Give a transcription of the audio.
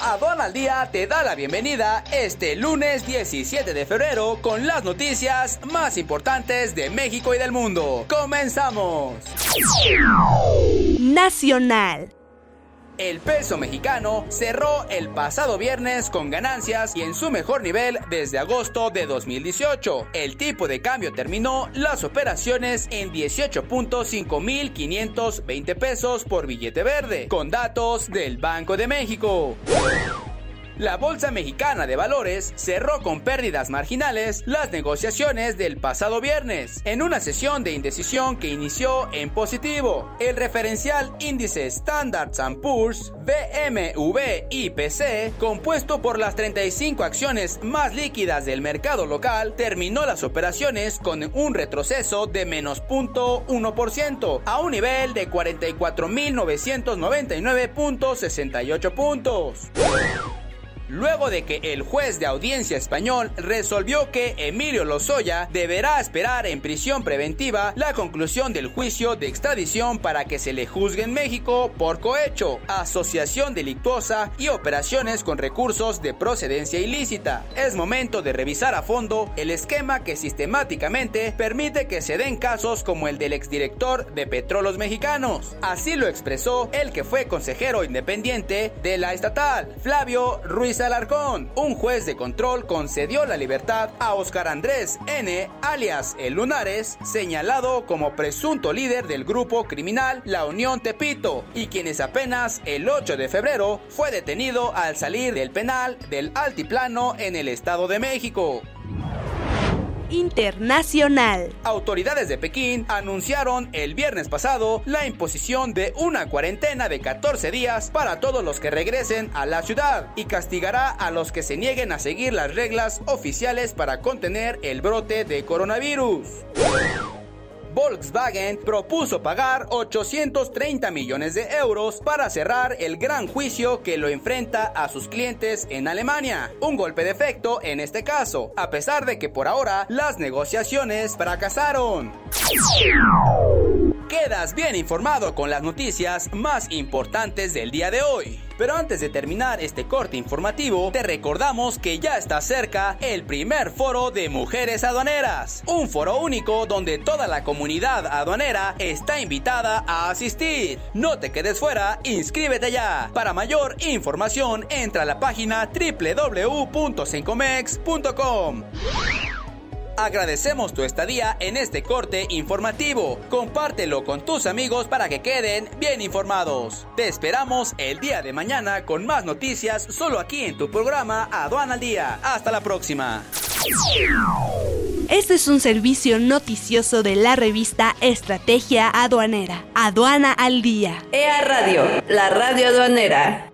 Aduana al Día te da la bienvenida este lunes 17 de febrero con las noticias más importantes de México y del mundo. ¡Comenzamos! Nacional. El peso mexicano cerró el pasado viernes con ganancias y en su mejor nivel desde agosto de 2018. El tipo de cambio terminó las operaciones en 18.5520 pesos por billete verde, con datos del Banco de México. La Bolsa Mexicana de Valores cerró con pérdidas marginales las negociaciones del pasado viernes, en una sesión de indecisión que inició en positivo. El referencial índice Standard Poor's BMV IPC, compuesto por las 35 acciones más líquidas del mercado local, terminó las operaciones con un retroceso de menos 0.1% a un nivel de 44.999.68 puntos luego de que el juez de audiencia español resolvió que Emilio Lozoya deberá esperar en prisión preventiva la conclusión del juicio de extradición para que se le juzgue en México por cohecho, asociación delictuosa y operaciones con recursos de procedencia ilícita. Es momento de revisar a fondo el esquema que sistemáticamente permite que se den casos como el del exdirector de Petróleos Mexicanos. Así lo expresó el que fue consejero independiente de la estatal, Flavio Ruiz Alarcón. Un juez de control concedió la libertad a Oscar Andrés N., alias El Lunares, señalado como presunto líder del grupo criminal La Unión Tepito, y quienes apenas el 8 de febrero fue detenido al salir del penal del Altiplano en el Estado de México internacional. Autoridades de Pekín anunciaron el viernes pasado la imposición de una cuarentena de 14 días para todos los que regresen a la ciudad y castigará a los que se nieguen a seguir las reglas oficiales para contener el brote de coronavirus. Volkswagen propuso pagar 830 millones de euros para cerrar el gran juicio que lo enfrenta a sus clientes en Alemania. Un golpe de efecto en este caso, a pesar de que por ahora las negociaciones fracasaron. Quedas bien informado con las noticias más importantes del día de hoy. Pero antes de terminar este corte informativo, te recordamos que ya está cerca el primer foro de mujeres aduaneras. Un foro único donde toda la comunidad aduanera está invitada a asistir. No te quedes fuera, inscríbete ya. Para mayor información, entra a la página www.sencomex.com. Agradecemos tu estadía en este corte informativo. Compártelo con tus amigos para que queden bien informados. Te esperamos el día de mañana con más noticias solo aquí en tu programa Aduana al Día. Hasta la próxima. Este es un servicio noticioso de la revista Estrategia Aduanera. Aduana al Día. EA Radio, la radio aduanera.